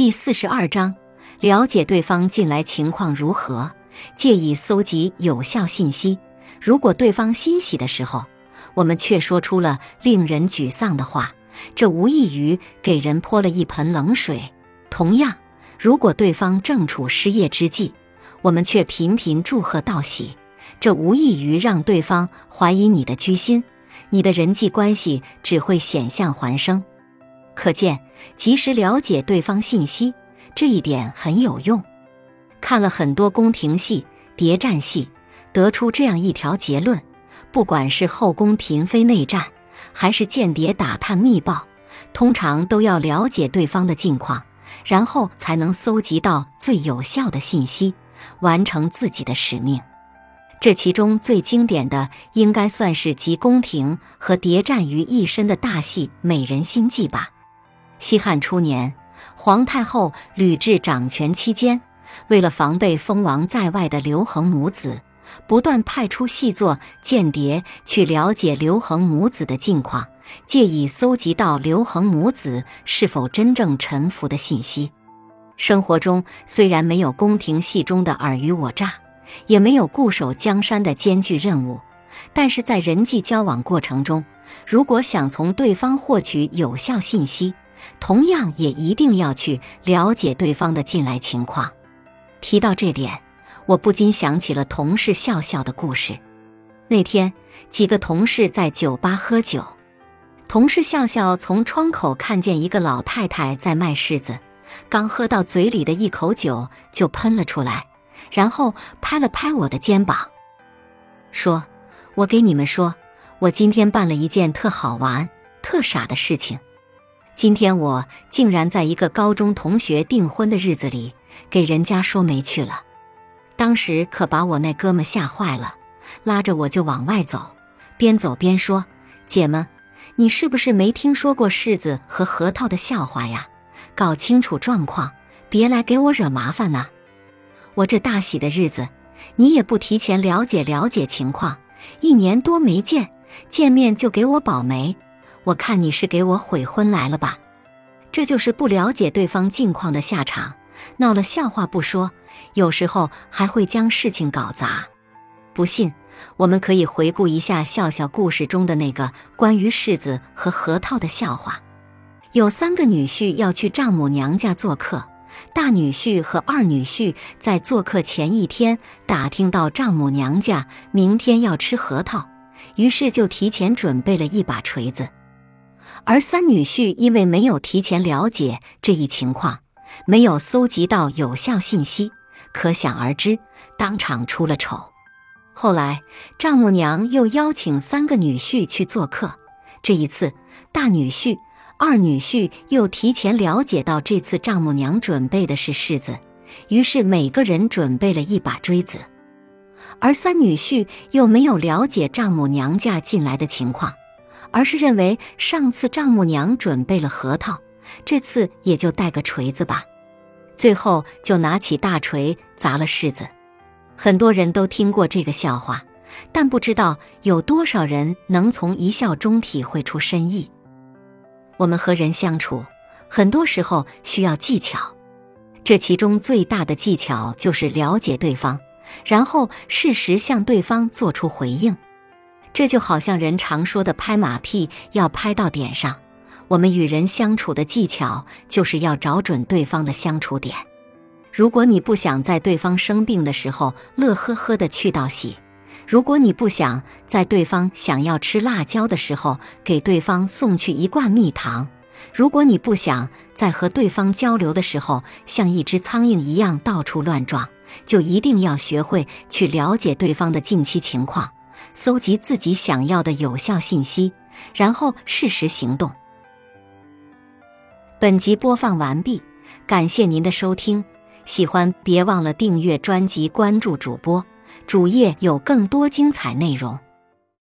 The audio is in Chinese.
第四十二章，了解对方近来情况如何，借以搜集有效信息。如果对方欣喜的时候，我们却说出了令人沮丧的话，这无异于给人泼了一盆冷水。同样，如果对方正处失业之际，我们却频频祝贺道喜，这无异于让对方怀疑你的居心，你的人际关系只会险象环生。可见，及时了解对方信息这一点很有用。看了很多宫廷戏、谍战戏，得出这样一条结论：不管是后宫嫔妃内战，还是间谍打探密报，通常都要了解对方的近况，然后才能搜集到最有效的信息。完成自己的使命，这其中最经典的应该算是集宫廷和谍战于一身的大戏《美人心计》吧。西汉初年，皇太后吕雉掌权期间，为了防备封王在外的刘恒母子，不断派出细作间谍去了解刘恒母子的近况，借以搜集到刘恒母子是否真正臣服的信息。生活中虽然没有宫廷戏中的尔虞我诈，也没有固守江山的艰巨任务，但是在人际交往过程中，如果想从对方获取有效信息，同样也一定要去了解对方的近来情况。提到这点，我不禁想起了同事笑笑的故事。那天，几个同事在酒吧喝酒，同事笑笑从窗口看见一个老太太在卖柿子。刚喝到嘴里的一口酒就喷了出来，然后拍了拍我的肩膀，说：“我给你们说，我今天办了一件特好玩、特傻的事情。今天我竟然在一个高中同学订婚的日子里给人家说媒去了。当时可把我那哥们吓坏了，拉着我就往外走，边走边说：‘姐们，你是不是没听说过柿子和核桃的笑话呀？’”搞清楚状况，别来给我惹麻烦呢。我这大喜的日子，你也不提前了解了解情况，一年多没见，见面就给我保媒，我看你是给我悔婚来了吧？这就是不了解对方近况的下场。闹了笑话不说，有时候还会将事情搞砸。不信，我们可以回顾一下笑笑故事中的那个关于柿子和核桃的笑话。有三个女婿要去丈母娘家做客，大女婿和二女婿在做客前一天打听到丈母娘家明天要吃核桃，于是就提前准备了一把锤子。而三女婿因为没有提前了解这一情况，没有搜集到有效信息，可想而知，当场出了丑。后来丈母娘又邀请三个女婿去做客，这一次大女婿。二女婿又提前了解到这次丈母娘准备的是柿子，于是每个人准备了一把锥子，而三女婿又没有了解丈母娘家进来的情况，而是认为上次丈母娘准备了核桃，这次也就带个锤子吧，最后就拿起大锤砸了柿子。很多人都听过这个笑话，但不知道有多少人能从一笑中体会出深意。我们和人相处，很多时候需要技巧，这其中最大的技巧就是了解对方，然后适时向对方做出回应。这就好像人常说的拍马屁要拍到点上。我们与人相处的技巧就是要找准对方的相处点。如果你不想在对方生病的时候乐呵呵的去道喜。如果你不想在对方想要吃辣椒的时候给对方送去一罐蜜糖，如果你不想在和对方交流的时候像一只苍蝇一样到处乱撞，就一定要学会去了解对方的近期情况，搜集自己想要的有效信息，然后适时行动。本集播放完毕，感谢您的收听，喜欢别忘了订阅专辑，关注主播。主页有更多精彩内容。